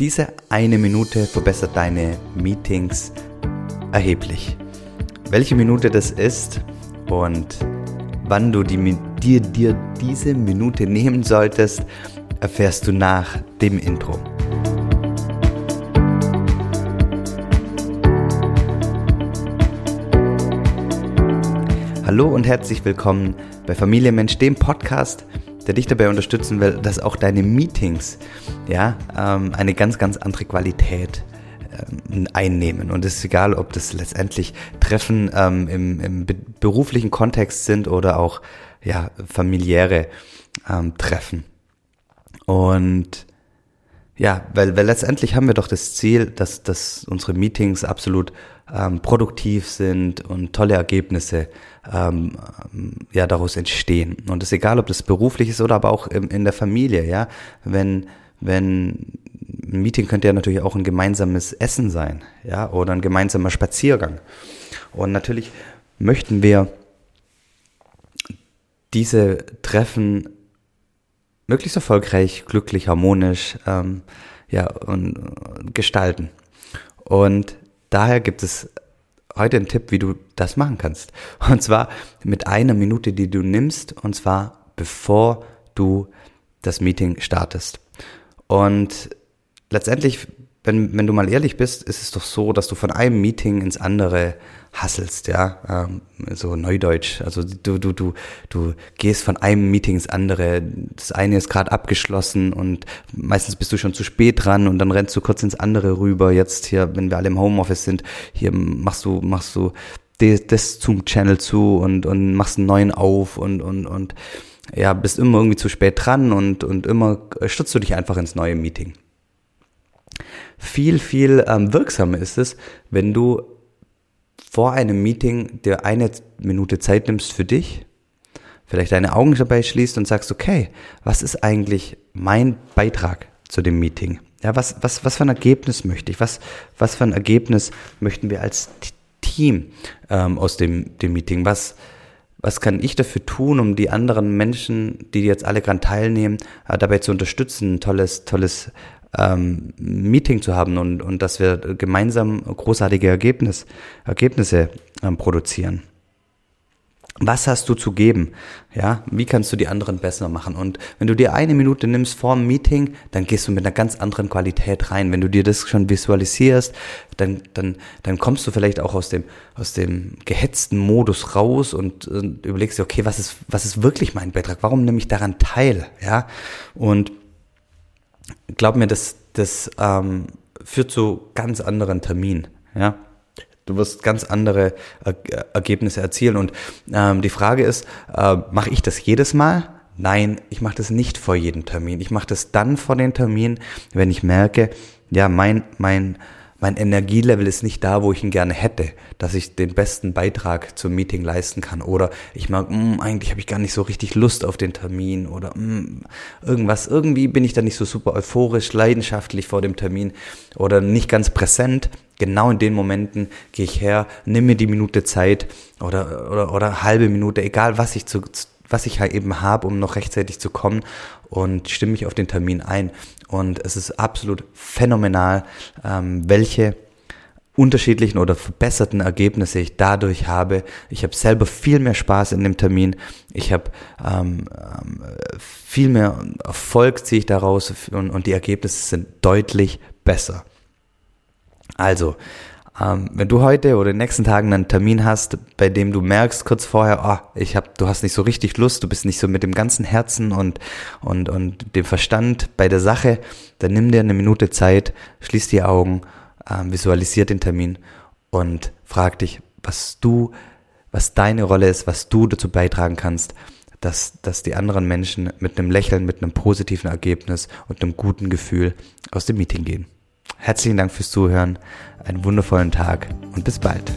Diese eine Minute verbessert deine Meetings erheblich. Welche Minute das ist und wann du die, dir, dir diese Minute nehmen solltest, erfährst du nach dem Intro. Hallo und herzlich willkommen bei Familie Mensch, dem Podcast, der dich dabei unterstützen will, dass auch deine Meetings ja, ähm, eine ganz, ganz andere Qualität ähm, einnehmen. Und es ist egal, ob das letztendlich Treffen ähm, im, im beruflichen Kontext sind oder auch ja, familiäre ähm, Treffen. Und ja, weil, weil letztendlich haben wir doch das Ziel, dass, dass unsere Meetings absolut ähm, produktiv sind und tolle Ergebnisse ähm, ja daraus entstehen. Und es ist egal, ob das beruflich ist oder aber auch in, in der Familie, ja. Wenn, wenn ein Meeting könnte ja natürlich auch ein gemeinsames Essen sein, ja, oder ein gemeinsamer Spaziergang. Und natürlich möchten wir diese Treffen möglichst erfolgreich, glücklich, harmonisch ähm, ja, und, äh, gestalten. Und daher gibt es heute einen Tipp, wie du das machen kannst. Und zwar mit einer Minute, die du nimmst, und zwar bevor du das Meeting startest. Und letztendlich, wenn, wenn du mal ehrlich bist, ist es doch so, dass du von einem Meeting ins andere hasselst, ja, ähm, so Neudeutsch. Also du, du, du, du gehst von einem Meeting ins andere. Das eine ist gerade abgeschlossen und meistens bist du schon zu spät dran und dann rennst du kurz ins andere rüber. Jetzt hier, wenn wir alle im Homeoffice sind, hier machst du, machst du das Zoom-Channel zu und, und machst einen neuen auf und, und, und ja, bist immer irgendwie zu spät dran und, und immer stürzt du dich einfach ins neue Meeting. Viel, viel ähm, wirksamer ist es, wenn du vor einem Meeting dir eine Minute Zeit nimmst für dich, vielleicht deine Augen dabei schließt und sagst, okay, was ist eigentlich mein Beitrag zu dem Meeting? Ja, was, was, was für ein Ergebnis möchte ich? Was, was für ein Ergebnis möchten wir als Team ähm, aus dem, dem Meeting? Was, was kann ich dafür tun, um die anderen Menschen, die jetzt alle dran teilnehmen, äh, dabei zu unterstützen, ein tolles, tolles ähm, Meeting zu haben und, und dass wir gemeinsam großartige Ergebnis, Ergebnisse ähm, produzieren. Was hast du zu geben? Ja, wie kannst du die anderen besser machen? Und wenn du dir eine Minute nimmst vor dem Meeting, dann gehst du mit einer ganz anderen Qualität rein. Wenn du dir das schon visualisierst, dann, dann, dann kommst du vielleicht auch aus dem, aus dem gehetzten Modus raus und, und überlegst dir, okay, was ist, was ist wirklich mein Beitrag? Warum nehme ich daran teil? Ja, und glaub mir, das, das ähm, führt zu ganz anderen Terminen. Ja, Du wirst ganz andere er Ergebnisse erzielen. Und ähm, die Frage ist, äh, mache ich das jedes Mal? Nein, ich mache das nicht vor jedem Termin. Ich mache das dann vor den Termin, wenn ich merke, ja, mein, mein mein Energielevel ist nicht da, wo ich ihn gerne hätte, dass ich den besten Beitrag zum Meeting leisten kann. Oder ich mag, mh, hm, eigentlich habe ich gar nicht so richtig Lust auf den Termin oder mh, hm, irgendwas. Irgendwie bin ich da nicht so super euphorisch, leidenschaftlich vor dem Termin oder nicht ganz präsent. Genau in den Momenten gehe ich her, nimm mir die Minute Zeit oder, oder, oder halbe Minute, egal was ich zu, was ich halt eben habe, um noch rechtzeitig zu kommen und stimme mich auf den Termin ein. Und es ist absolut phänomenal, ähm, welche unterschiedlichen oder verbesserten Ergebnisse ich dadurch habe. Ich habe selber viel mehr Spaß in dem Termin. Ich habe ähm, ähm, viel mehr Erfolg ziehe ich daraus und, und die Ergebnisse sind deutlich besser. Also, ähm, wenn du heute oder in den nächsten Tagen einen Termin hast, bei dem du merkst kurz vorher, oh, ich hab, du hast nicht so richtig Lust, du bist nicht so mit dem ganzen Herzen und, und, und dem Verstand bei der Sache, dann nimm dir eine Minute Zeit, schließ die Augen, ähm, visualisier den Termin und frag dich, was du, was deine Rolle ist, was du dazu beitragen kannst, dass, dass die anderen Menschen mit einem Lächeln, mit einem positiven Ergebnis und einem guten Gefühl aus dem Meeting gehen. Herzlichen Dank fürs Zuhören, einen wundervollen Tag und bis bald.